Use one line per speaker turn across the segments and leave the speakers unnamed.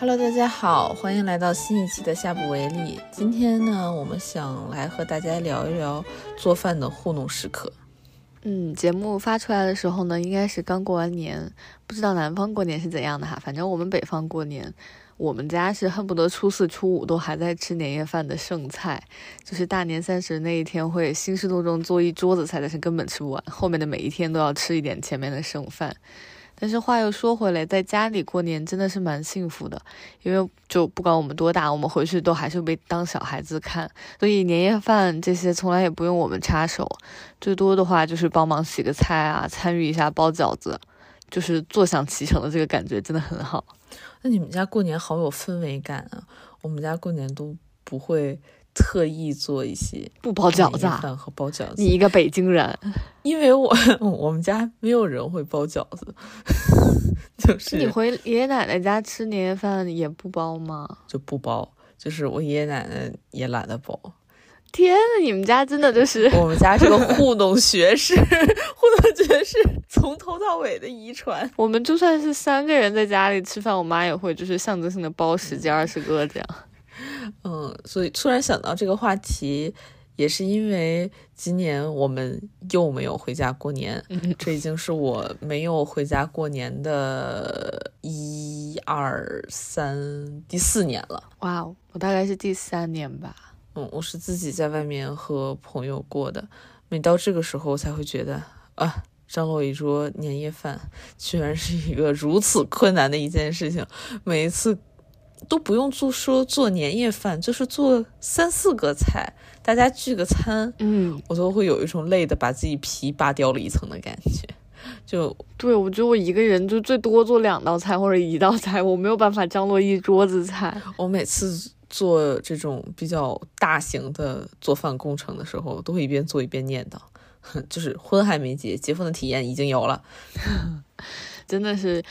Hello，大家好，欢迎来到新一期的下不为例。今天呢，我们想来和大家聊一聊做饭的糊弄时刻。
嗯，节目发出来的时候呢，应该是刚过完年，不知道南方过年是怎样的哈。反正我们北方过年，我们家是恨不得初四、初五都还在吃年夜饭的剩菜，就是大年三十那一天会兴师动众做一桌子菜，但是根本吃不完，后面的每一天都要吃一点前面的剩饭。但是话又说回来，在家里过年真的是蛮幸福的，因为就不管我们多大，我们回去都还是被当小孩子看，所以年夜饭这些从来也不用我们插手，最多的话就是帮忙洗个菜啊，参与一下包饺子，就是坐享其成的这个感觉真的很好。
那你们家过年好有氛围感啊！我们家过年都不会。特意做一些
不包饺子
饭和包饺子。
你一个北京人，
因为我 我们家没有人会包饺子，就是
你回爷爷奶奶家吃年夜饭也不包吗？
就不包，就是我爷爷奶奶也懒得包。
天呐，你们家真的就是
我们家这个糊弄学士糊弄学士从头到尾的遗传。
我们就算是三个人在家里吃饭，我妈也会就是象征性的包十几二十个这样。
嗯，所以突然想到这个话题，也是因为今年我们又没有回家过年，这已经是我没有回家过年的一二三第四年了。
哇，我大概是第三年吧。
嗯，我是自己在外面和朋友过的，每到这个时候才会觉得啊，张罗一桌年夜饭居然是一个如此困难的一件事情，每一次。都不用做说做年夜饭，就是做三四个菜，大家聚个餐，
嗯，
我都会有一种累的把自己皮扒掉了一层的感觉。就
对我觉得我一个人就最多做两道菜或者一道菜，我没有办法张罗一桌子菜。
我每次做这种比较大型的做饭工程的时候，都会一边做一边念叨，就是婚还没结，结婚的体验已经有了，
真的是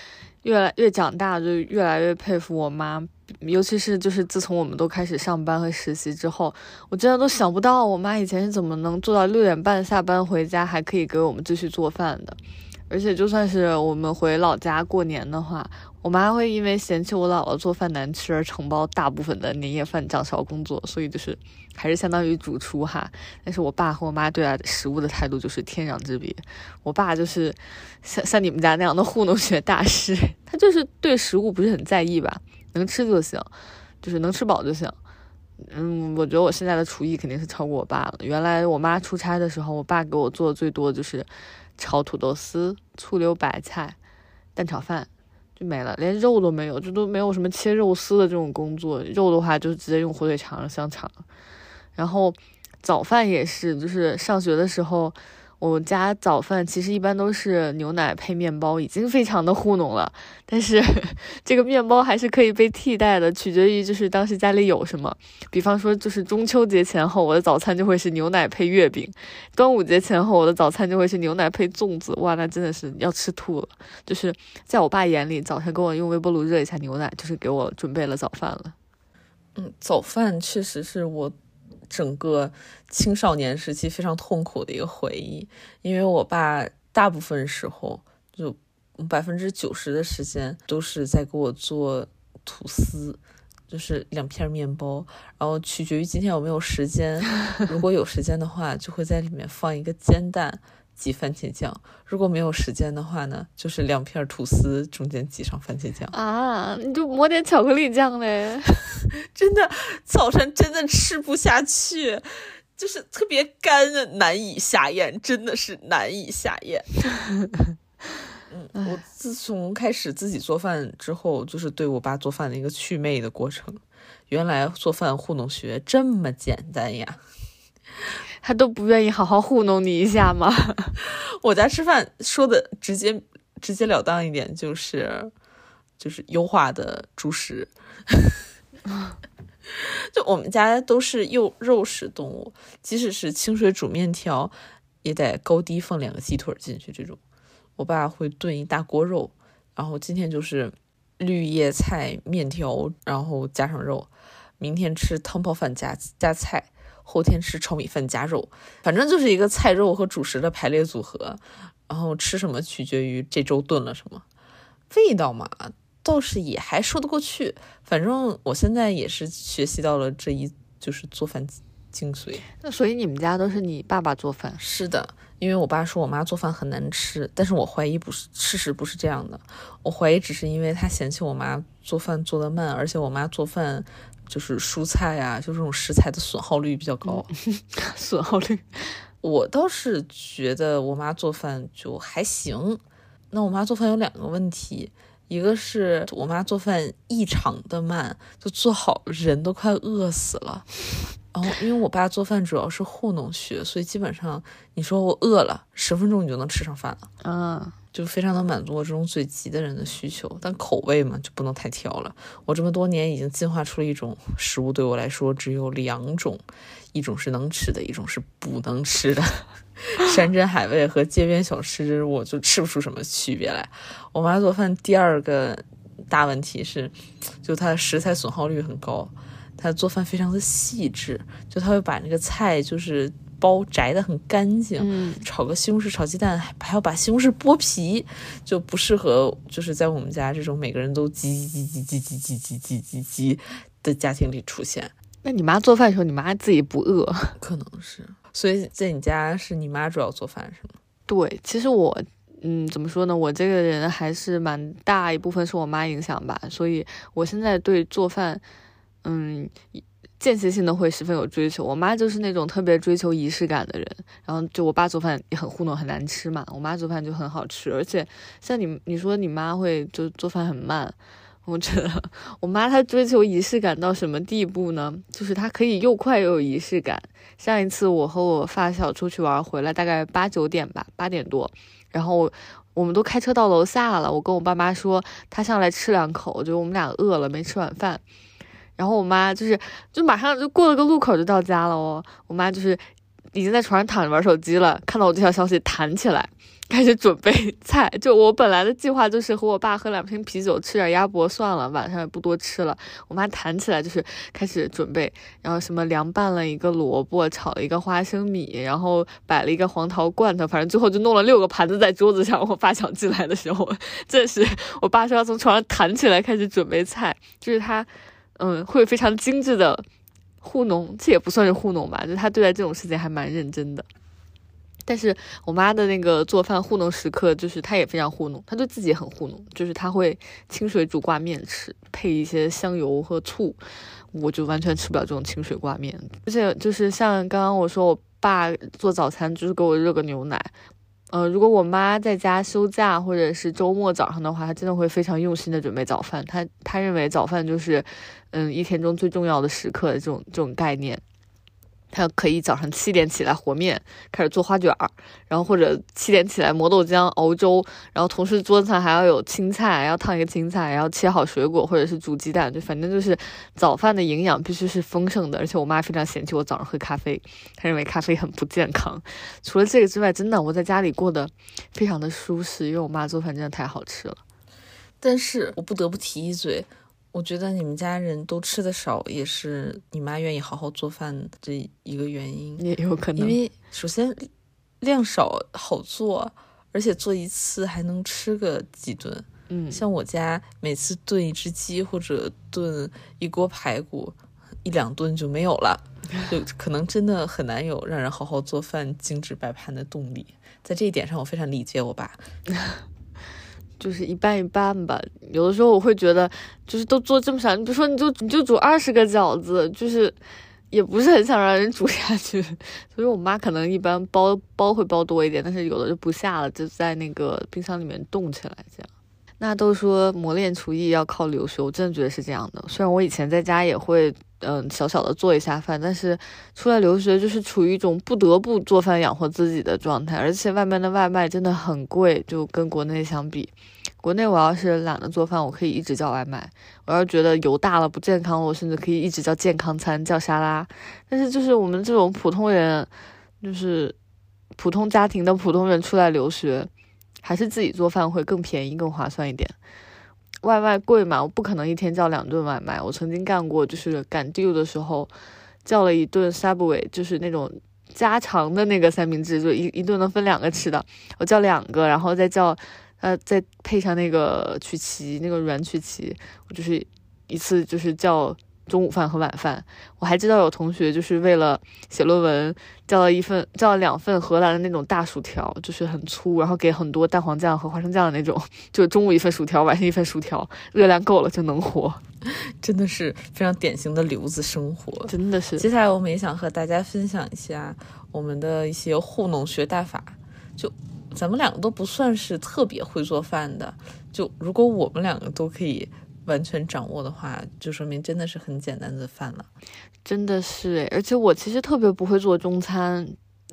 越来越长大，就越来越佩服我妈。尤其是就是自从我们都开始上班和实习之后，我真的都想不到我妈以前是怎么能做到六点半下班回家还可以给我们继续做饭的。而且就算是我们回老家过年的话，我妈会因为嫌弃我姥姥做饭难吃而承包大部分的年夜饭掌勺工作，所以就是还是相当于主厨哈。但是我爸和我妈对待食物的态度就是天壤之别。我爸就是像像你们家那样的糊弄学大师，他就是对食物不是很在意吧。能吃就行，就是能吃饱就行。嗯，我觉得我现在的厨艺肯定是超过我爸了。原来我妈出差的时候，我爸给我做的最多就是炒土豆丝、醋溜白菜、蛋炒饭，就没了，连肉都没有，就都没有什么切肉丝的这种工作。肉的话就直接用火腿肠、香肠。然后早饭也是，就是上学的时候。我家早饭其实一般都是牛奶配面包，已经非常的糊弄了。但是这个面包还是可以被替代的，取决于就是当时家里有什么。比方说，就是中秋节前后，我的早餐就会是牛奶配月饼；端午节前后，我的早餐就会是牛奶配粽子。哇，那真的是要吃吐了。就是在我爸眼里，早上给我用微波炉热一下牛奶，就是给我准备了早饭了。
嗯，早饭确实是我。整个青少年时期非常痛苦的一个回忆，因为我爸大部分时候就百分之九十的时间都是在给我做吐司，就是两片面包，然后取决于今天有没有时间，如果有时间的话，就会在里面放一个煎蛋。挤番茄酱，如果没有时间的话呢，就是两片吐司中间挤上番茄酱
啊，你就抹点巧克力酱嘞。
真的，早晨真的吃不下去，就是特别干，难以下咽，真的是难以下咽。嗯，我自从开始自己做饭之后，就是对我爸做饭的一个祛魅的过程。原来做饭糊弄学这么简单呀。
他都不愿意好好糊弄你一下吗？
我家吃饭说的直接直截了当一点，就是就是优化的主食。就我们家都是肉肉食动物，即使是清水煮面条，也得高低放两个鸡腿进去。这种，我爸会炖一大锅肉，然后今天就是绿叶菜面条，然后加上肉，明天吃汤泡饭加加菜。后天吃炒米饭加肉，反正就是一个菜肉和主食的排列组合。然后吃什么取决于这周炖了什么，味道嘛，倒是也还说得过去。反正我现在也是学习到了这一就是做饭精髓。
那所以你们家都是你爸爸做饭？
是的，因为我爸说我妈做饭很难吃，但是我怀疑不是事实不是这样的，我怀疑只是因为他嫌弃我妈做饭做得慢，而且我妈做饭就是蔬菜啊，就这种食材的损耗率比较高。
损耗率，
我倒是觉得我妈做饭就还行。那我妈做饭有两个问题，一个是我妈做饭异常的慢，就做好人都快饿死了。然后因为我爸做饭主要是糊弄学，所以基本上你说我饿了，十分钟你就能吃上饭了。
嗯，
就非常能满足我这种嘴急的人的需求，但口味嘛就不能太挑了。我这么多年已经进化出了一种食物，对我来说只有两种，一种是能吃的，一种是不能吃的。山珍海味和街边小吃，我就吃不出什么区别来。我妈做饭第二个大问题是，就她的食材损耗率很高，她做饭非常的细致，就她会把那个菜就是包摘的很干净。
嗯，
炒个西红柿炒鸡蛋，还还要把西红柿剥皮，就不适合就是在我们家这种每个人都叽叽叽叽叽叽叽叽叽叽叽的家庭里出现。
那你妈做饭的时候，你妈自己不饿？
可能是，所以在你家是你妈主要做饭是吗？
对，其实我，嗯，怎么说呢？我这个人还是蛮大一部分是我妈影响吧，所以我现在对做饭，嗯，间歇性的会十分有追求。我妈就是那种特别追求仪式感的人，然后就我爸做饭也很糊弄，很难吃嘛，我妈做饭就很好吃。而且像你你说你妈会就做饭很慢。我觉得我妈她追求仪式感到什么地步呢？就是她可以又快又有仪式感。上一次我和我发小出去玩回来，大概八九点吧，八点多，然后我们都开车到楼下了。我跟我爸妈说，她上来吃两口，就我们俩饿了，没吃晚饭。然后我妈就是就马上就过了个路口就到家了哦。我妈就是已经在床上躺着玩手机了，看到我这条消息弹起来。开始准备 菜，就我本来的计划就是和我爸喝两瓶啤酒，吃点鸭脖算了，晚上也不多吃了。我妈弹起来就是开始准备，然后什么凉拌了一个萝卜，炒了一个花生米，然后摆了一个黄桃罐头，反正最后就弄了六个盘子在桌子上。我爸想进来的时候，这时我爸说要从床上弹起来开始准备菜，就是他，嗯，会非常精致的糊弄，这也不算是糊弄吧，就他对待这种事情还蛮认真的。但是我妈的那个做饭糊弄时刻，就是她也非常糊弄，她对自己很糊弄，就是她会清水煮挂面吃，配一些香油和醋，我就完全吃不了这种清水挂面。而且就是像刚刚我说，我爸做早餐就是给我热个牛奶，嗯，如果我妈在家休假或者是周末早上的话，她真的会非常用心的准备早饭。她她认为早饭就是，嗯，一天中最重要的时刻的这种这种概念。他可以早上七点起来和面，开始做花卷儿，然后或者七点起来磨豆浆、熬粥，然后同时桌子上还要有青菜，要烫一个青菜，然后切好水果或者是煮鸡蛋，就反正就是早饭的营养必须是丰盛的。而且我妈非常嫌弃我早上喝咖啡，她认为咖啡很不健康。除了这个之外，真的我在家里过得非常的舒适，因为我妈做饭真的太好吃了。
但是我不得不提一嘴。我觉得你们家人都吃的少，也是你妈愿意好好做饭这一个原因，
也有可能。
因为首先量少好做，而且做一次还能吃个几顿。
嗯，
像我家每次炖一只鸡或者炖一锅排骨，一两顿就没有了，就可能真的很难有让人好好做饭、精致摆盘的动力。在这一点上，我非常理解我爸。
就是一半一半吧，有的时候我会觉得，就是都做这么少，你比如说你就你就煮二十个饺子，就是也不是很想让人煮下去，所以我妈可能一般包包会包多一点，但是有的就不下了，就在那个冰箱里面冻起来这样。那都说磨练厨艺要靠留学，我真的觉得是这样的。虽然我以前在家也会。嗯，小小的做一下饭，但是出来留学就是处于一种不得不做饭养活自己的状态，而且外面的外卖真的很贵，就跟国内相比，国内我要是懒得做饭，我可以一直叫外卖；我要觉得油大了不健康，我甚至可以一直叫健康餐，叫沙拉。但是就是我们这种普通人，就是普通家庭的普通人出来留学，还是自己做饭会更便宜、更划算一点。外卖贵嘛，我不可能一天叫两顿外卖。我曾经干过，就是赶 due 的时候，叫了一顿 Subway，就是那种加长的那个三明治，就一 一顿能分两个吃的。我叫两个，然后再叫呃，再配上那个曲奇，那个软曲奇，我就是一次就是叫。中午饭和晚饭，我还知道有同学就是为了写论文叫了一份叫了两份荷兰的那种大薯条，就是很粗，然后给很多蛋黄酱和花生酱的那种，就中午一份薯条，晚上一份薯条，热量够了就能活，
真的是非常典型的留子生活，
真的是。
接下来我们也想和大家分享一下我们的一些糊弄学大法，就咱们两个都不算是特别会做饭的，就如果我们两个都可以。完全掌握的话，就说明真的是很简单的饭了，
真的是诶，而且我其实特别不会做中餐，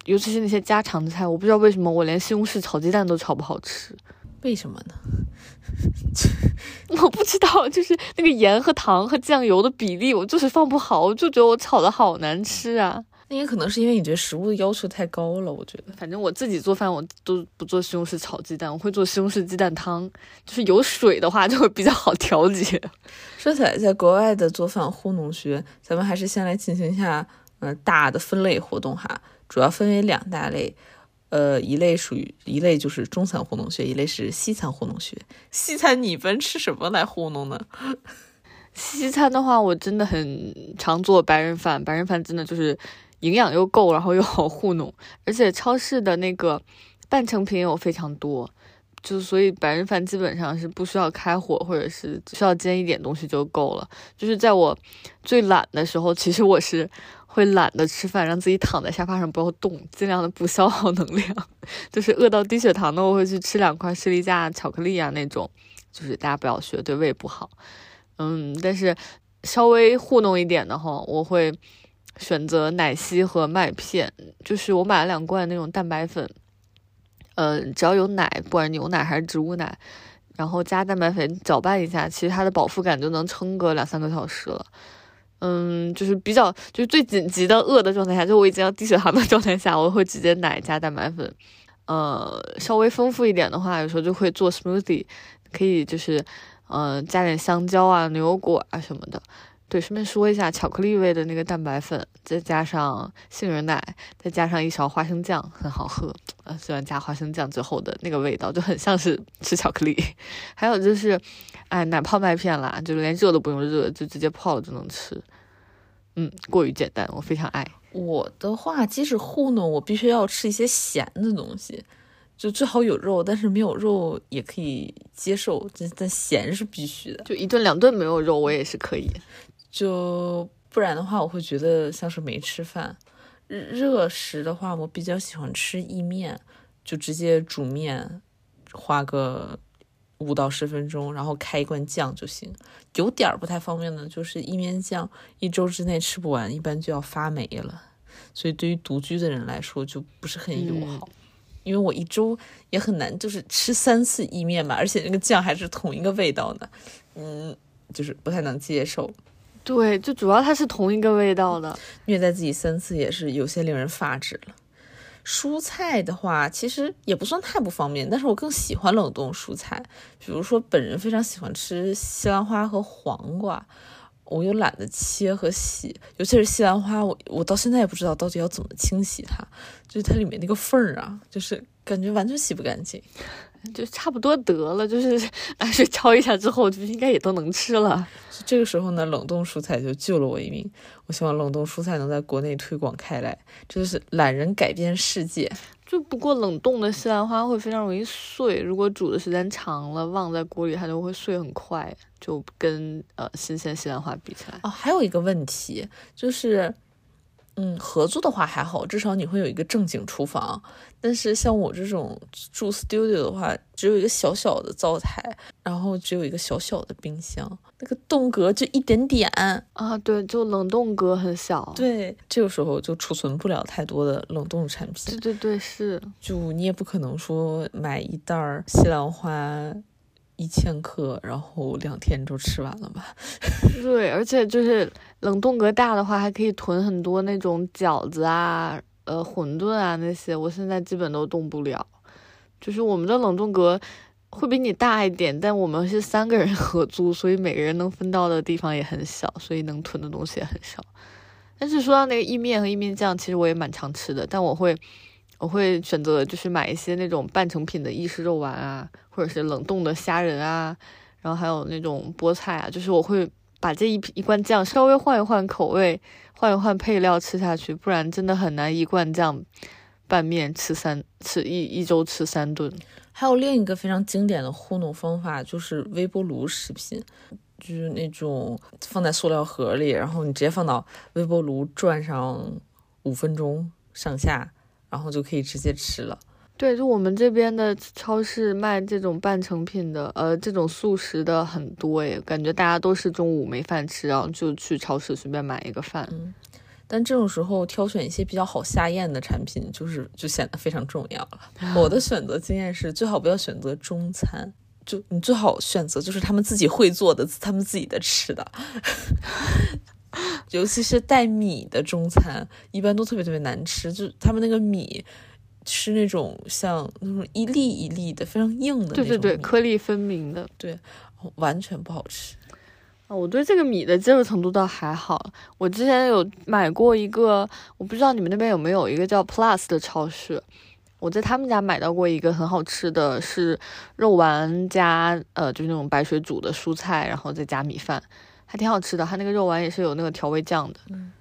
尤其是那些家常的菜，我不知道为什么我连西红柿炒鸡蛋都炒不好吃，
为什么呢？
我不知道，就是那个盐和糖和酱油的比例，我就是放不好，我就觉得我炒的好难吃啊。
那也可能是因为你对食物的要求太高了，我觉得。
反正我自己做饭，我都不做西红柿炒鸡蛋，我会做西红柿鸡蛋汤，就是有水的话就会比较好调节。
说起来，在国外的做饭糊弄学，咱们还是先来进行一下，呃，大的分类活动哈，主要分为两大类，呃，一类属于一类就是中餐糊弄学，一类是西餐糊弄学。西餐你一般吃什么来糊弄呢？
西餐的话，我真的很常做白人饭，白人饭真的就是。营养又够，然后又好糊弄，而且超市的那个半成品有非常多，就所以白人饭基本上是不需要开火，或者是需要煎一点东西就够了。就是在我最懒的时候，其实我是会懒得吃饭，让自己躺在沙发上不要动，尽量的不消耗能量。就是饿到低血糖的，我会去吃两块士力架巧克力啊那种，就是大家不要学，对胃不好。嗯，但是稍微糊弄一点的话，我会。选择奶昔和麦片，就是我买了两罐那种蛋白粉，呃，只要有奶，不管牛奶还是植物奶，然后加蛋白粉搅拌一下，其实它的饱腹感就能撑个两三个小时了。嗯，就是比较就是最紧急的饿的状态下，就我已经要低血糖的状态下，我会直接奶加蛋白粉。呃，稍微丰富一点的话，有时候就会做 smoothie，可以就是呃加点香蕉啊、牛油果啊什么的。对，顺便说一下，巧克力味的那个蛋白粉，再加上杏仁奶，再加上一勺花生酱，很好喝。呃，喜欢加花生酱之后的那个味道，就很像是吃巧克力。还有就是，哎，奶泡麦片啦，就是连热都不用热，就直接泡了就能吃。嗯，过于简单，我非常爱。
我的话，即使糊弄，我必须要吃一些咸的东西，就最好有肉，但是没有肉也可以接受，但但咸是必须的。
就一顿两顿没有肉，我也是可以。
就不然的话，我会觉得像是没吃饭。热食的话，我比较喜欢吃意面，就直接煮面，花个五到十分钟，然后开一罐酱就行。有点儿不太方便的，就是意面酱一周之内吃不完，一般就要发霉了。所以对于独居的人来说，就不是很友好。因为我一周也很难，就是吃三次意面嘛，而且那个酱还是同一个味道的，嗯，就是不太能接受。
对，就主要它是同一个味道的，
虐待自己三次也是有些令人发指了。蔬菜的话，其实也不算太不方便，但是我更喜欢冷冻蔬菜，比如说本人非常喜欢吃西兰花和黄瓜，我又懒得切和洗，尤其是西兰花，我我到现在也不知道到底要怎么清洗它，就是它里面那个缝儿啊，就是感觉完全洗不干净。
就差不多得了，就是拿水焯一下之后，就应该也都能吃了。
这个时候呢，冷冻蔬菜就救了我一命。我希望冷冻蔬菜能在国内推广开来，这就是懒人改变世界。
就不过冷冻的西兰花会非常容易碎，如果煮的时间长了，忘在锅里，它就会碎很快，就跟呃新鲜西兰花比起来。
哦，还有一个问题就是。嗯，合租的话还好，至少你会有一个正经厨房。但是像我这种住 studio 的话，只有一个小小的灶台，然后只有一个小小的冰箱，那个冻格就一点点
啊。对，就冷冻格很小。
对，这个时候就储存不了太多的冷冻产品。
对对对，是。
就你也不可能说买一袋西兰花。一千克，然后两天就吃完了吧？
对，而且就是冷冻格大的话，还可以囤很多那种饺子啊、呃馄饨啊那些。我现在基本都冻不了，就是我们的冷冻格会比你大一点，但我们是三个人 合租，所以每个人能分到的地方也很小，所以能囤的东西也很少。但是说到那个意面和意面酱，其实我也蛮常吃的，但我会我会选择就是买一些那种半成品的意式肉丸啊，或者是冷冻的虾仁啊，然后还有那种菠菜啊，就是我会把这一一罐酱稍微换一换口味，换一换配料吃下去，不然真的很难一罐酱拌面吃三吃一一周吃三顿。
还有另一个非常经典的糊弄方法，就是微波炉食品，就是那种放在塑料盒里，然后你直接放到微波炉转上五分钟上下，然后就可以直接吃了。
对，就我们这边的超市卖这种半成品的，呃，这种速食的很多诶，感觉大家都是中午没饭吃，然后就去超市随便买一个饭。
嗯，但这种时候挑选一些比较好下咽的产品，就是就显得非常重要了。我的选择经验是，最好不要选择中餐，就你最好选择就是他们自己会做的，他们自己的吃的。尤其是带米的中餐，一般都特别特别难吃，就他们那个米。吃那种像那种一粒一粒的非常硬的，
对对对，颗粒分明的，
对，完全不好吃。
啊，我对这个米的接受程度倒还好。我之前有买过一个，我不知道你们那边有没有一个叫 Plus 的超市，我在他们家买到过一个很好吃的，是肉丸加呃，就是那种白水煮的蔬菜，然后再加米饭，还挺好吃的。它那个肉丸也是有那个调味酱的。
嗯，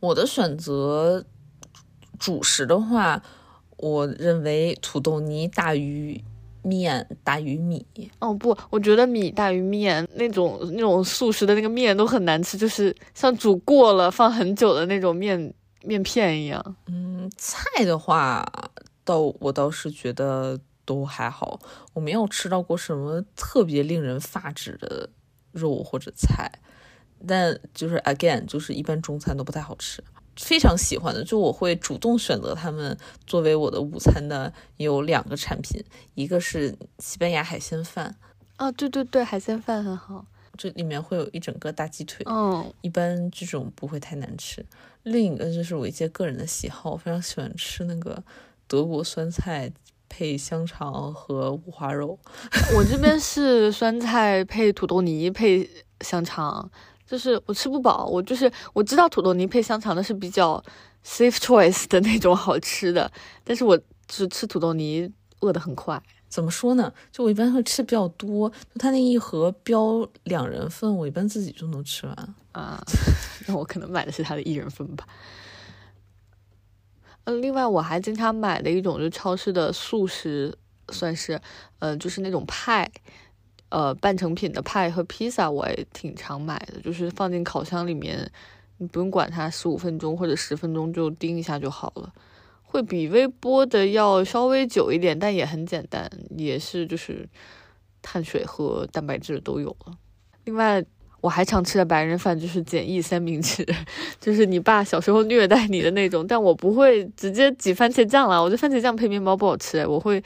我的选择主食的话。我认为土豆泥大于面大于米。
哦不，我觉得米大于面。那种那种速食的那个面都很难吃，就是像煮过了放很久的那种面面片一样。
嗯，菜的话，倒我倒是觉得都还好。我没有吃到过什么特别令人发指的肉或者菜，但就是 again，就是一般中餐都不太好吃。非常喜欢的，就我会主动选择他们作为我的午餐的有两个产品，一个是西班牙海鲜饭，
哦，对对对，海鲜饭很好，
这里面会有一整个大鸡腿，
嗯，
一般这种不会太难吃。另一个就是我一些个人的喜好，非常喜欢吃那个德国酸菜配香肠和五花肉。
我这边是酸菜配土豆泥配香肠。就是我吃不饱，我就是我知道土豆泥配香肠的是比较 safe choice 的那种好吃的，但是我只吃土豆泥饿得很快。
怎么说呢？就我一般会吃比较多，就他那一盒标两人份，我一般自己就能吃完
啊。那我可能买的是他的一人份吧。嗯，另外我还经常买的一种就超市的速食，算是呃就是那种派。呃，半成品的派和披萨我也挺常买的，就是放进烤箱里面，你不用管它十五分钟或者十分钟就叮一下就好了，会比微波的要稍微久一点，但也很简单，也是就是碳水和蛋白质都有了。另外，我还常吃的白人饭就是简易三明治，就是你爸小时候虐待你的那种，但我不会直接挤番茄酱了，我觉得番茄酱配面包不好吃，我会。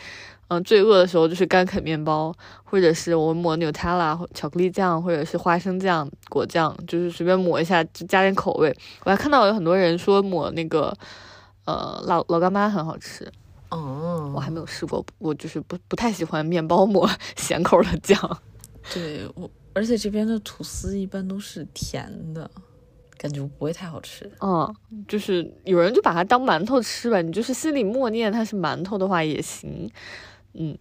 嗯，最饿的时候就是干啃面包，或者是我抹 Nutella 巧克力酱，或者是花生酱、果酱，就是随便抹一下，就加点口味。我还看到有很多人说抹那个呃老老干妈很好吃，
哦，
我还没有试过，我就是不不太喜欢面包抹 咸口的酱。
对我，而且这边的吐司一般都是甜的，感觉不会太好吃。
嗯，就是有人就把它当馒头吃吧，你就是心里默念它是馒头的话也行。嗯，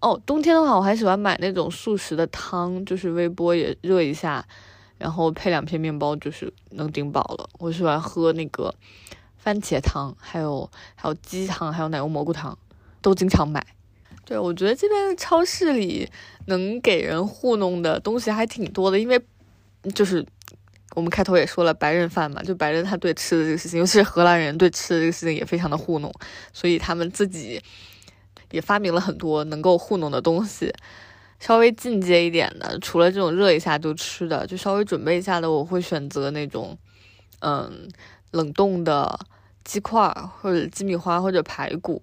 哦，冬天的话，我还喜欢买那种速食的汤，就是微波也热一下，然后配两片面包，就是能顶饱了。我喜欢喝那个番茄汤，还有还有鸡汤，还有奶油蘑菇汤，都经常买。对，我觉得这边超市里能给人糊弄的东西还挺多的，因为就是我们开头也说了，白人饭嘛，就白人他对吃的这个事情，尤其是荷兰人对吃的这个事情也非常的糊弄，所以他们自己。也发明了很多能够糊弄的东西，稍微进阶一点的，除了这种热一下就吃的，就稍微准备一下的，我会选择那种，嗯，冷冻的鸡块或者鸡米花或者排骨，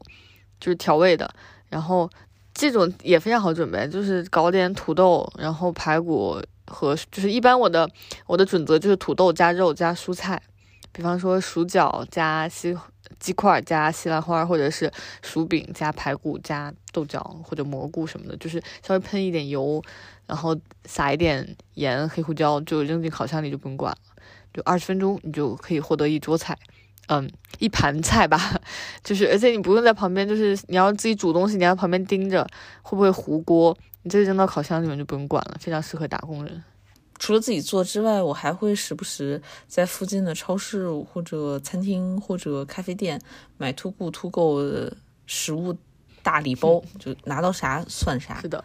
就是调味的。然后这种也非常好准备，就是搞点土豆，然后排骨和就是一般我的我的准则就是土豆加肉加蔬菜，比方说薯角加西。鸡块加西兰花，或者是薯饼加排骨加豆角或者蘑菇什么的，就是稍微喷一点油，然后撒一点盐、黑胡椒，就扔进烤箱里就不用管了，就二十分钟你就可以获得一桌菜，嗯一盘菜吧，就是而且你不用在旁边，就是你要自己煮东西，你要旁边盯着会不会糊锅，你这个扔到烤箱里面就不用管了，非常适合打工人。
除了自己做之外，我还会时不时在附近的超市或者餐厅或者咖啡店买 to go to go 的食物大礼包，就拿到啥算啥。
是的，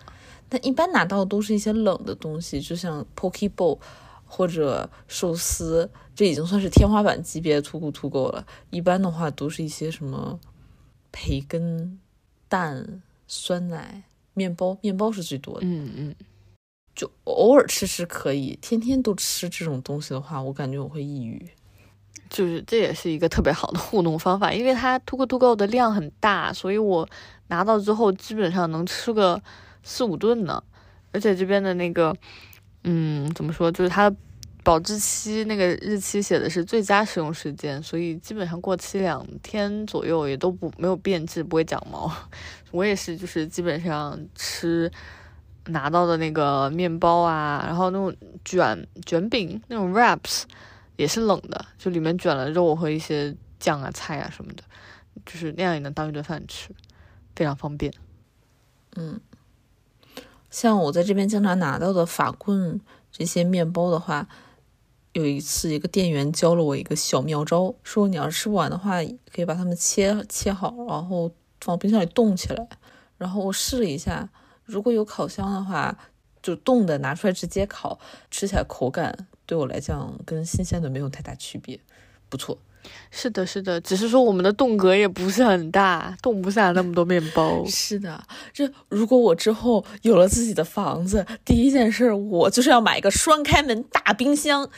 但一般拿到的都是一些冷的东西，就像 poke bowl 或者寿司，这已经算是天花板级别的 to go to go 了。一般的话都是一些什么培根、蛋、酸奶、面包，面包是最多的。
嗯嗯。
就偶尔吃吃可以，天天都吃这种东西的话，我感觉我会抑郁。
就是这也是一个特别好的糊弄方法，因为它 to go to go 的量很大，所以我拿到之后基本上能吃个四五顿呢。而且这边的那个，嗯，怎么说，就是它的保质期那个日期写的是最佳使用时间，所以基本上过期两天左右也都不没有变质，不会长毛。我也是，就是基本上吃。拿到的那个面包啊，然后那种卷卷饼那种 wraps 也是冷的，就里面卷了肉和一些酱啊菜啊什么的，就是那样也能当一顿饭吃，非常方便。
嗯，像我在这边经常拿到的法棍这些面包的话，有一次一个店员教了我一个小妙招，说你要是吃不完的话，可以把它们切切好，然后放冰箱里冻起来。然后我试了一下。如果有烤箱的话，就冻的拿出来直接烤，吃起来口感对我来讲跟新鲜的没有太大区别，不错。
是的，是的，只是说我们的冻格也不是很大，冻不下那么多面包。
是的，这如果我之后有了自己的房子，第一件事我就是要买一个双开门大冰箱。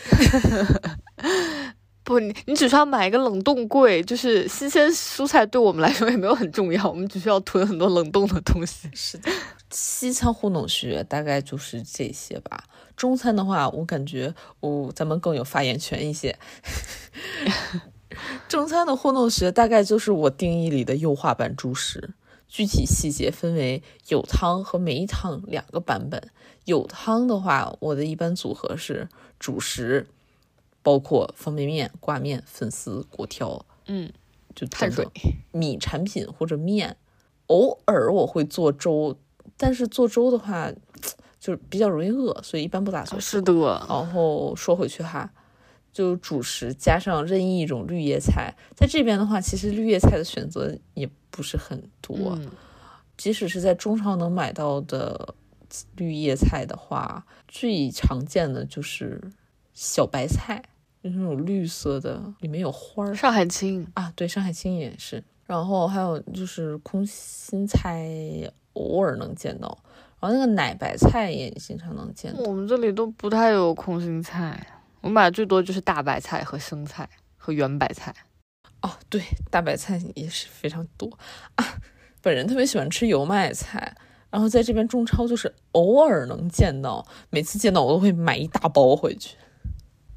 不，你你只需要买一个冷冻柜，就是新鲜蔬菜对我们来说也没有很重要，我们只需要囤很多冷冻的东西。
是的，西餐糊弄学大概就是这些吧。中餐的话，我感觉我咱们更有发言权一些。中餐的糊弄学大概就是我定义里的优化版主食，具体细节分为有汤和没汤两个版本。有汤的话，我的一般组合是主食。包括方便面、挂面、粉丝、果条，
嗯，
就碳水、米产品或者面。偶尔我会做粥，但是做粥的话，就是比较容易饿，所以一般不打算。
是的。
然后说回去哈，就主食加上任意一种绿叶菜，在这边的话，其实绿叶菜的选择也不是很多。即使是在中超能买到的绿叶菜的话，最常见的就是小白菜。就是那种绿色的，里面有花儿。
上海青
啊，对，上海青也是。然后还有就是空心菜，偶尔能见到。然后那个奶白菜也经常能见到。
我们这里都不太有空心菜，我们买的最多就是大白菜和生菜和圆白菜。
哦，对，大白菜也是非常多 啊。本人特别喜欢吃油麦菜，然后在这边中超就是偶尔能见到，每次见到我都会买一大包回去。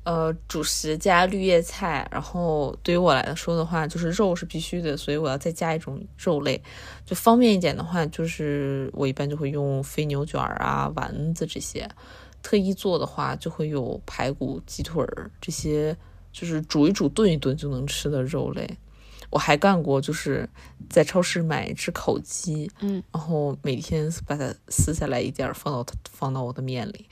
呃，主食加绿叶菜，然后对于我来说的话，就是肉是必须的，所以我要再加一种肉类，就方便一点的话，就是我一般就会用肥牛卷啊、丸子这些。特意做的话，就会有排骨、鸡腿儿这些，就是煮一煮、炖一炖就能吃的肉类。我还干过，就是在超市买一只烤鸡，
嗯，
然后每天把它撕下来一点，放到放到我的面里。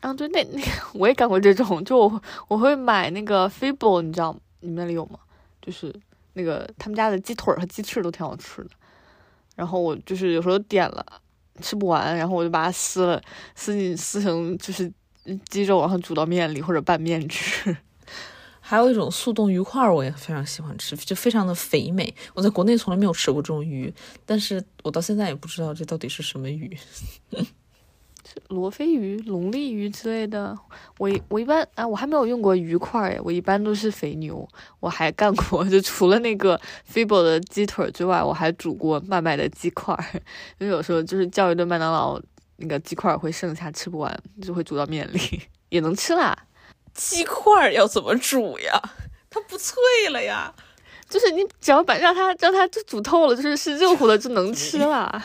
啊，对，那那我也干过这种，就我我会买那个 f i b o 你知道你们那里有吗？就是那个他们家的鸡腿和鸡翅都挺好吃的。然后我就是有时候点了吃不完，然后我就把它撕了，撕进撕成就是鸡肉，然后煮到面里或者拌面吃。
还有一种速冻鱼块，我也非常喜欢吃，就非常的肥美。我在国内从来没有吃过这种鱼，但是我到现在也不知道这到底是什么鱼。
罗非鱼、龙利鱼之类的，我我一般啊，我还没有用过鱼块诶，我一般都是肥牛。我还干过，就除了那个 Fibo 的鸡腿之外，我还煮过麦麦的鸡块。因为有时候就是叫一顿麦当劳，那个鸡块会剩下吃不完，就会煮到面里，也能吃啦。
鸡块要怎么煮呀？它不脆了呀？
就是你只要把让它让它就煮透了，就是是热乎的就能吃了。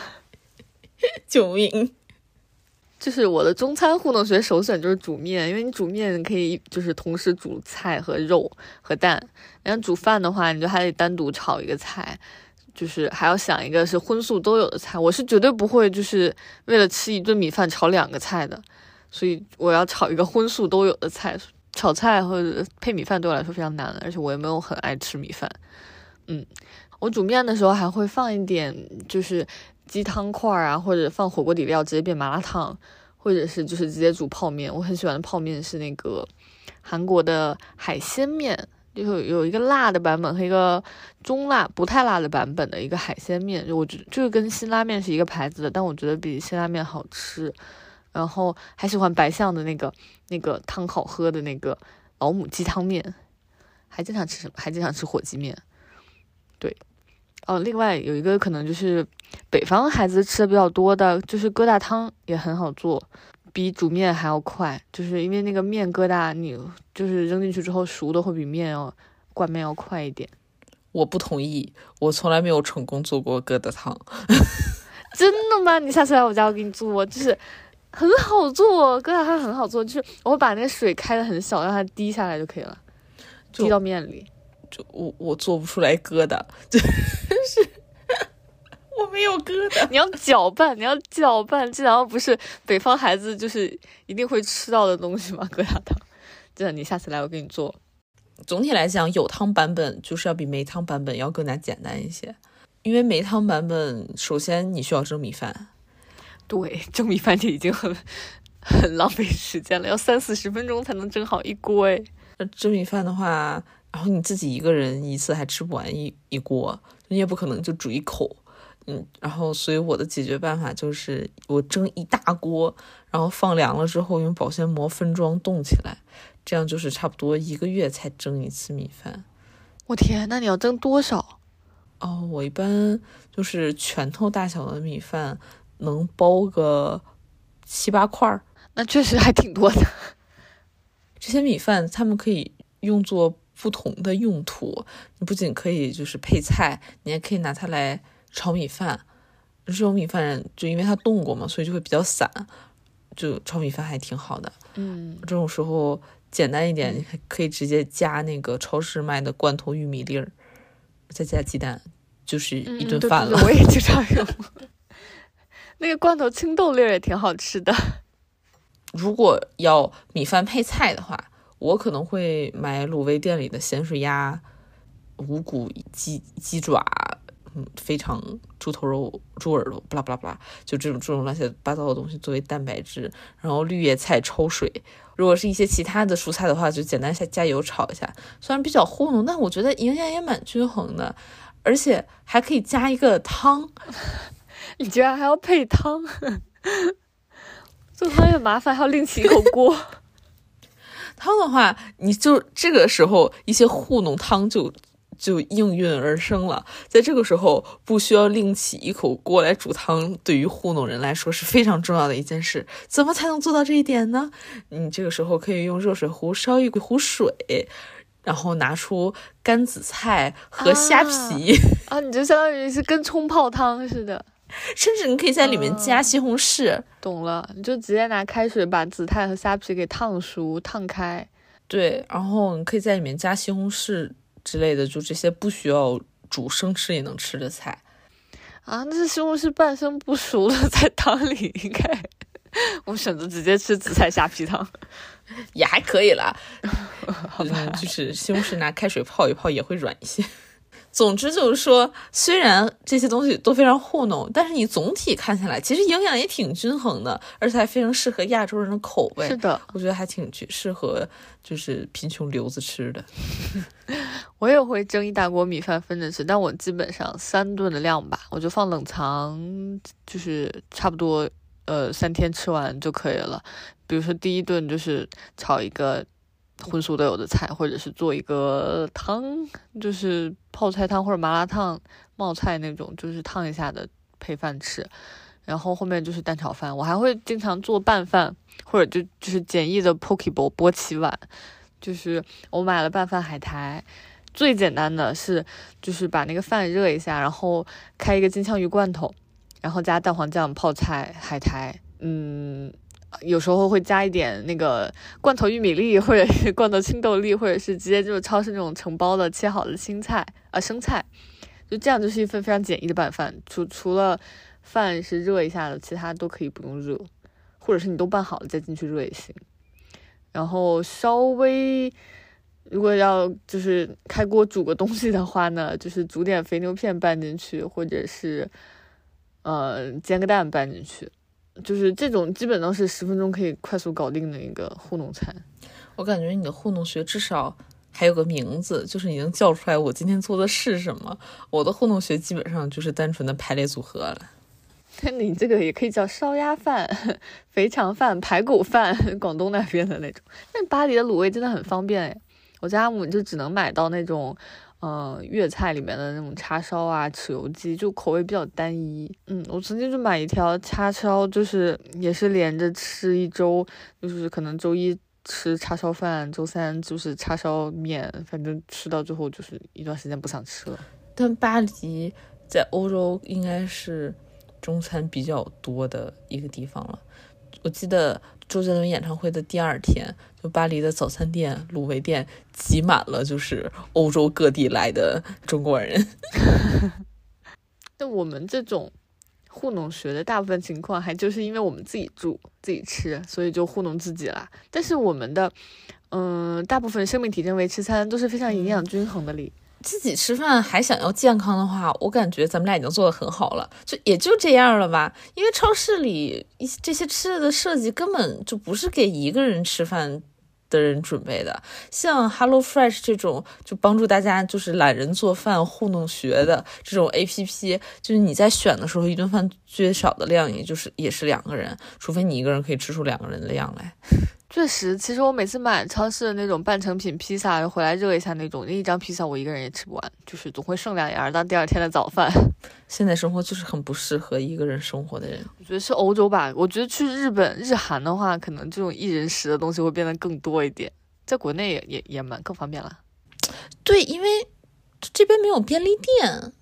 救命！
就是我的中餐糊弄学首选就是煮面，因为你煮面可以就是同时煮菜和肉和蛋，然后煮饭的话，你就还得单独炒一个菜，就是还要想一个是荤素都有的菜。我是绝对不会就是为了吃一顿米饭炒两个菜的，所以我要炒一个荤素都有的菜。炒菜或者配米饭对我来说非常难，而且我也没有很爱吃米饭。嗯，我煮面的时候还会放一点就是鸡汤块啊，或者放火锅底料直接变麻辣烫，或者是就是直接煮泡面。我很喜欢的泡面是那个韩国的海鲜面，就是有一个辣的版本和一个中辣不太辣的版本的一个海鲜面。我觉得这个跟辛拉面是一个牌子的，但我觉得比辛拉面好吃。然后还喜欢白象的那个那个汤好喝的那个老母鸡汤面，还经常吃什么？还经常吃火鸡面。对，哦，另外有一个可能就是北方孩子吃的比较多的，就是疙瘩汤也很好做，比煮面还要快，就是因为那个面疙瘩，你就是扔进去之后熟的会比面要挂面要快一点。
我不同意，我从来没有成功做过疙瘩汤。
真的吗？你下次来我家，我给你做，就是。很好做，疙瘩汤很好做，就是我把那个水开的很小，让它滴下来就可以了，滴到面里。
就我我做不出来疙瘩，真是 我没有疙瘩。
你要搅拌，你要搅拌，这难道不是北方孩子就是一定会吃到的东西吗？疙瘩汤，真的，你下次来我给你做。
总体来讲，有汤版本就是要比没汤版本要更加简单一些，因为没汤版本首先你需要蒸米饭。
对，蒸米饭就已经很很浪费时间了，要三四十分钟才能蒸好一锅哎。
那蒸米饭的话，然后你自己一个人一次还吃不完一一锅，你也不可能就煮一口，嗯，然后所以我的解决办法就是我蒸一大锅，然后放凉了之后用保鲜膜分装冻起来，这样就是差不多一个月才蒸一次米饭。
我天，那你要蒸多少？
哦，我一般就是拳头大小的米饭。能包个七八块儿，
那确实还挺多的。
这些米饭他们可以用作不同的用途，你不仅可以就是配菜，你还可以拿它来炒米饭。这种米饭就因为它冻过嘛，所以就会比较散，就炒米饭还挺好的。
嗯，
这种时候简单一点，你还可以直接加那个超市卖的罐头玉米粒儿，再加鸡蛋，就是一顿饭了。
我也经常用。那个罐头青豆粒儿也挺好吃的。
如果要米饭配菜的话，我可能会买卤味店里的咸水鸭、五谷鸡鸡爪，嗯，肥肠、猪头肉、猪耳朵，巴拉巴拉巴拉，就这种这种乱七八糟的东西作为蛋白质。然后绿叶菜焯水。如果是一些其他的蔬菜的话，就简单下加油炒一下。虽然比较糊弄，但我觉得营养也蛮均衡的，而且还可以加一个汤。
你居然还要配汤，做汤也麻烦，还要另起一口锅。
汤的话，你就这个时候一些糊弄汤就就应运而生了。在这个时候，不需要另起一口锅来煮汤，对于糊弄人来说是非常重要的一件事。怎么才能做到这一点呢？你这个时候可以用热水壶烧一壶水，然后拿出干紫菜和虾皮
啊，你就相当于是跟冲泡汤似的。
甚至你可以在里面加西红柿，
懂了，你就直接拿开水把紫菜和虾皮给烫熟、烫开。
对，然后你可以在里面加西红柿之类的，就这些不需要煮生吃也能吃的菜。
啊，那是西红柿半生不熟的 在汤里，应该我选择直接吃紫菜虾皮汤，
也还可以啦。
好 吧，
就是西红柿拿开水泡一泡也会软一些。总之就是说，虽然这些东西都非常糊弄，但是你总体看下来，其实营养也挺均衡的，而且还非常适合亚洲人的口味。
是的，
我觉得还挺适合，就是贫穷留子吃的。
我也会蒸一大锅米饭分着吃，但我基本上三顿的量吧，我就放冷藏，就是差不多呃三天吃完就可以了。比如说第一顿就是炒一个。荤素都有的菜，或者是做一个汤，就是泡菜汤或者麻辣烫、冒菜那种，就是烫一下的配饭吃。然后后面就是蛋炒饭，我还会经常做拌饭，或者就就是简易的 poke bowl 波奇碗。就是我买了拌饭海苔，最简单的是就是把那个饭热一下，然后开一个金枪鱼罐头，然后加蛋黄酱、泡菜、海苔，嗯。有时候会加一点那个罐头玉米粒，或者是罐头青豆粒，或者是直接就是超市那种成包的切好的青菜啊生菜，就这样就是一份非常简易的拌饭。除除了饭是热一下的，其他都可以不用热，或者是你都拌好了再进去热也行。然后稍微如果要就是开锅煮个东西的话呢，就是煮点肥牛片拌进去，或者是呃煎个蛋拌进去。就是这种基本上是十分钟可以快速搞定的一个糊弄餐。
我感觉你的糊弄学至少还有个名字，就是你能叫出来我今天做的是什么。我的糊弄学基本上就是单纯的排列组合了。
那 你这个也可以叫烧鸭饭、肥肠饭、排骨饭，广东那边的那种。那巴黎的卤味真的很方便诶，我家母就只能买到那种。嗯，粤菜里面的那种叉烧啊、豉油鸡，就口味比较单一。嗯，我曾经就买一条叉烧，就是也是连着吃一周，就是可能周一吃叉烧饭，周三就是叉烧面，反正吃到最后就是一段时间不想吃了。
但巴黎在欧洲应该是中餐比较多的一个地方了。我记得周杰伦演唱会的第二天，就巴黎的早餐店、卤味店挤满了，就是欧洲各地来的中国人。
那我们这种糊弄学的大部分情况，还就是因为我们自己住、自己吃，所以就糊弄自己啦。但是我们的，嗯，大部分生命体征维持餐都是非常营养均衡的里。
自己吃饭还想要健康的话，我感觉咱们俩已经做的很好了，就也就这样了吧。因为超市里一这些吃的设计根本就不是给一个人吃饭的人准备的。像 Hello Fresh 这种就帮助大家就是懒人做饭糊弄学的这种 A P P，就是你在选的时候，一顿饭最少的量也就是也是两个人，除非你一个人可以吃出两个人的量来。
确实，其实我每次买超市的那种半成品披萨回来热一下那种，那一张披萨我一个人也吃不完，就是总会剩两样当第二天的早饭。
现在生活就是很不适合一个人生活的人。
我觉得是欧洲吧，我觉得去日本、日韩的话，可能这种一人食的东西会变得更多一点，在国内也也也蛮更方便了。
对，因为这边没有便利店，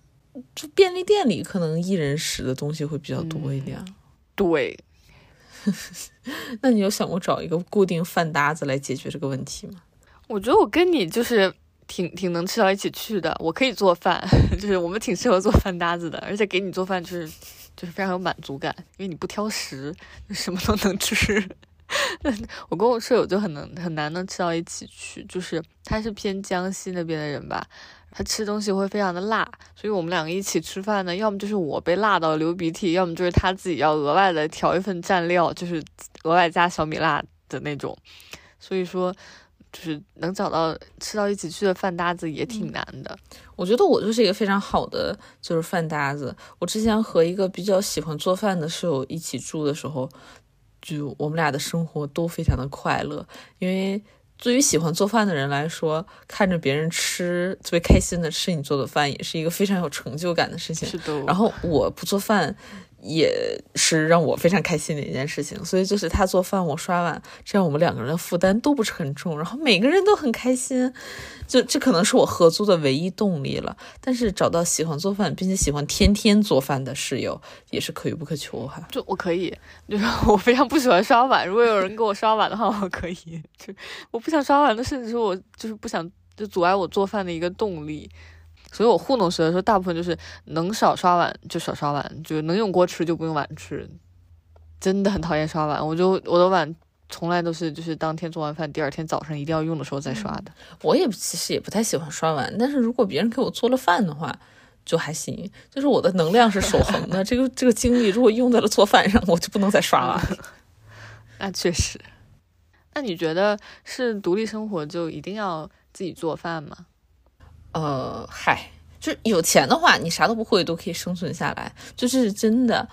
就便利店里可能一人食的东西会比较多一点。
对。
那你有想过找一个固定饭搭子来解决这个问题吗？
我觉得我跟你就是挺挺能吃到一起去的。我可以做饭，就是我们挺适合做饭搭子的，而且给你做饭就是就是非常有满足感，因为你不挑食，什么都能吃。我跟我舍友就很能很难能吃到一起去，就是他是偏江西那边的人吧。他吃东西会非常的辣，所以我们两个一起吃饭呢，要么就是我被辣到流鼻涕，要么就是他自己要额外的调一份蘸料，就是额外加小米辣的那种。所以说，就是能找到吃到一起去的饭搭子也挺难的。
我觉得我就是一个非常好的就是饭搭子。我之前和一个比较喜欢做饭的室友一起住的时候，就我们俩的生活都非常的快乐，因为。对于喜欢做饭的人来说，看着别人吃特别开心的吃你做的饭，也是一个非常有成就感的事情。
是的。
然后我不做饭。也是让我非常开心的一件事情，所以就是他做饭，我刷碗，这样我们两个人的负担都不是很重，然后每个人都很开心，就这可能是我合租的唯一动力了。但是找到喜欢做饭并且喜欢天天做饭的室友也是可遇不可求哈。
就我可以，就是我非常不喜欢刷碗，如果有人给我刷碗的话，我可以。就 我不想刷碗的，甚至是我就是不想就阻碍我做饭的一个动力。所以我糊弄时的时候，大部分就是能少刷碗就少刷碗，就是能用锅吃就不用碗吃。真的很讨厌刷碗，我就我的碗从来都是就是当天做完饭，第二天早上一定要用的时候再刷的。
我也其实也不太喜欢刷碗，但是如果别人给我做了饭的话，就还行。就是我的能量是守恒的，这个这个精力如果用在了做饭上，我就不能再刷碗。
那确实。那你觉得是独立生活就一定要自己做饭吗？
呃，嗨，就是有钱的话，你啥都不会都可以生存下来，就是真的。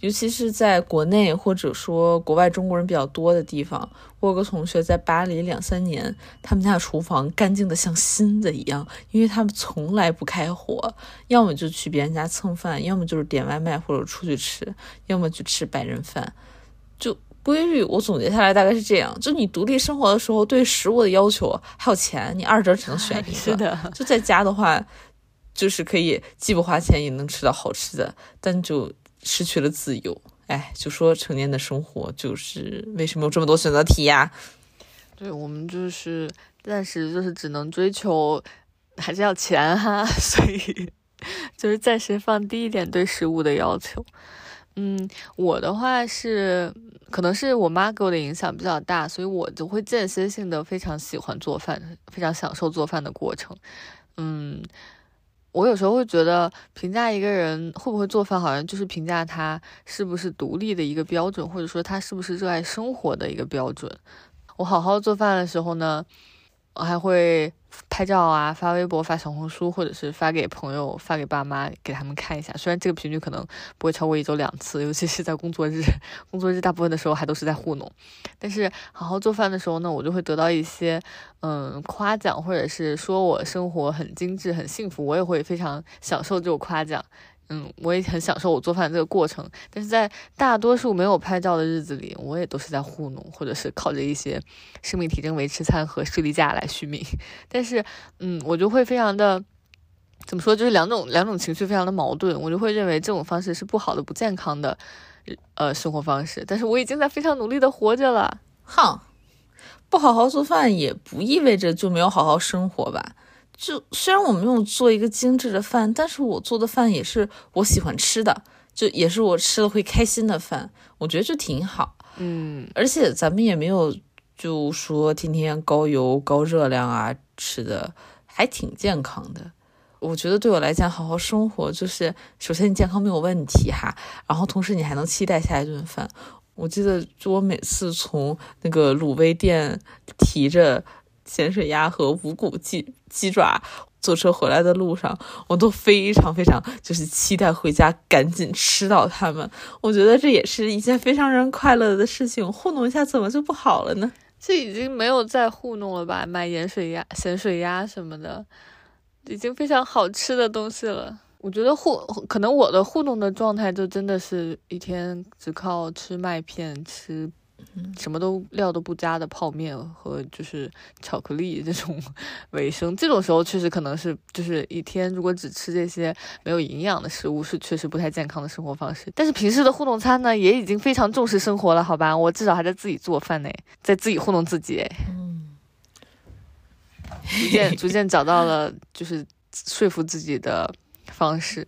尤其是在国内或者说国外中国人比较多的地方，我有个同学在巴黎两三年，他们家的厨房干净的像新的一样，因为他们从来不开火，要么就去别人家蹭饭，要么就是点外卖或者出去吃，要么就吃白人饭，就。规律，我总结下来大概是这样：就你独立生活的时候，对食物的要求还有钱，你二者只能选一个。
是的，
就在家的话，就是可以既不花钱也能吃到好吃的，但就失去了自由，哎，就说成年的生活就是为什么有这么多选择题呀？
对我们就是暂时就是只能追求，还是要钱哈，所以就是暂时放低一点对食物的要求。嗯，我的话是，可能是我妈给我的影响比较大，所以我就会间歇性的非常喜欢做饭，非常享受做饭的过程。嗯，我有时候会觉得评价一个人会不会做饭，好像就是评价他是不是独立的一个标准，或者说他是不是热爱生活的一个标准。我好好做饭的时候呢，我还会。拍照啊，发微博、发小红书，或者是发给朋友、发给爸妈，给他们看一下。虽然这个频率可能不会超过一周两次，尤其是在工作日，工作日大部分的时候还都是在糊弄。但是好好做饭的时候呢，我就会得到一些嗯夸奖，或者是说我生活很精致、很幸福，我也会非常享受这种夸奖。嗯，我也很享受我做饭这个过程，但是在大多数没有拍照的日子里，我也都是在糊弄，或者是靠着一些生命体征维持餐和士力架来续命。但是，嗯，我就会非常的，怎么说，就是两种两种情绪非常的矛盾。我就会认为这种方式是不好的、不健康的，呃，生活方式。但是我已经在非常努力的活着了。
哼，不好好做饭也不意味着就没有好好生活吧。就虽然我没有做一个精致的饭，但是我做的饭也是我喜欢吃的，就也是我吃了会开心的饭，我觉得就挺好。
嗯，
而且咱们也没有就说天天高油高热量啊，吃的还挺健康的。我觉得对我来讲，好好生活就是首先你健康没有问题哈，然后同时你还能期待下一顿饭。我记得就我每次从那个卤味店提着。咸水鸭和无骨鸡鸡爪，坐车回来的路上，我都非常非常就是期待回家赶紧吃到它们。我觉得这也是一件非常让人快乐的事情。糊弄一下怎么就不好了呢？
这已经没有再糊弄了吧？买盐水鸭、咸水鸭什么的，已经非常好吃的东西了。我觉得糊可能我的糊弄的状态就真的是一天只靠吃麦片吃。什么都料都不加的泡面和就是巧克力这种卫生，这种时候确实可能是就是一天如果只吃这些没有营养的食物，是确实不太健康的生活方式。但是平时的互动餐呢，也已经非常重视生活了，好吧？我至少还在自己做饭呢，在自己糊弄自己，逐渐逐渐找到了就是说服自己的方式。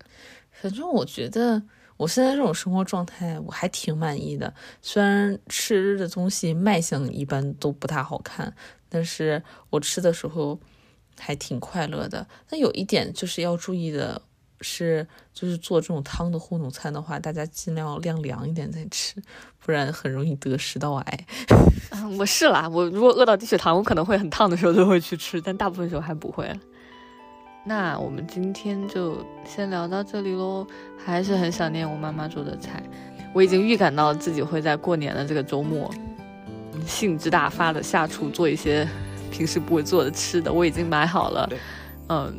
反正我觉得。我现在这种生活状态我还挺满意的，虽然吃的东西卖相一般都不太好看，但是我吃的时候还挺快乐的。但有一点就是要注意的是，就是做这种汤的糊弄餐的话，大家尽量晾凉一点再吃，不然很容易得食道癌。
我是啦，我如果饿到低血糖，我可能会很烫的时候就会去吃，但大部分时候还不会。那我们今天就先聊到这里喽，还是很想念我妈妈做的菜，我已经预感到自己会在过年的这个周末，兴致大发的下厨做一些平时不会做的吃的，我已经买好了，嗯，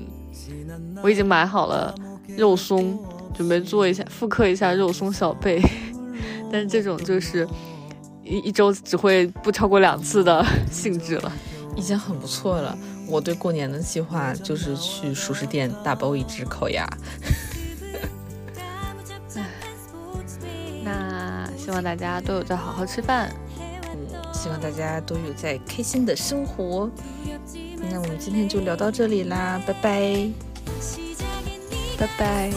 我已经买好了肉松，准备做一下复刻一下肉松小贝，但是这种就是一一周只会不超过两次的性质了，
已经很不错了。我对过年的计划就是去熟食店打包一只烤鸭。
那希望大家都有在好好吃饭，
嗯，希望大家都有在开心的生活。那我们今天就聊到这里啦，拜拜，
拜拜。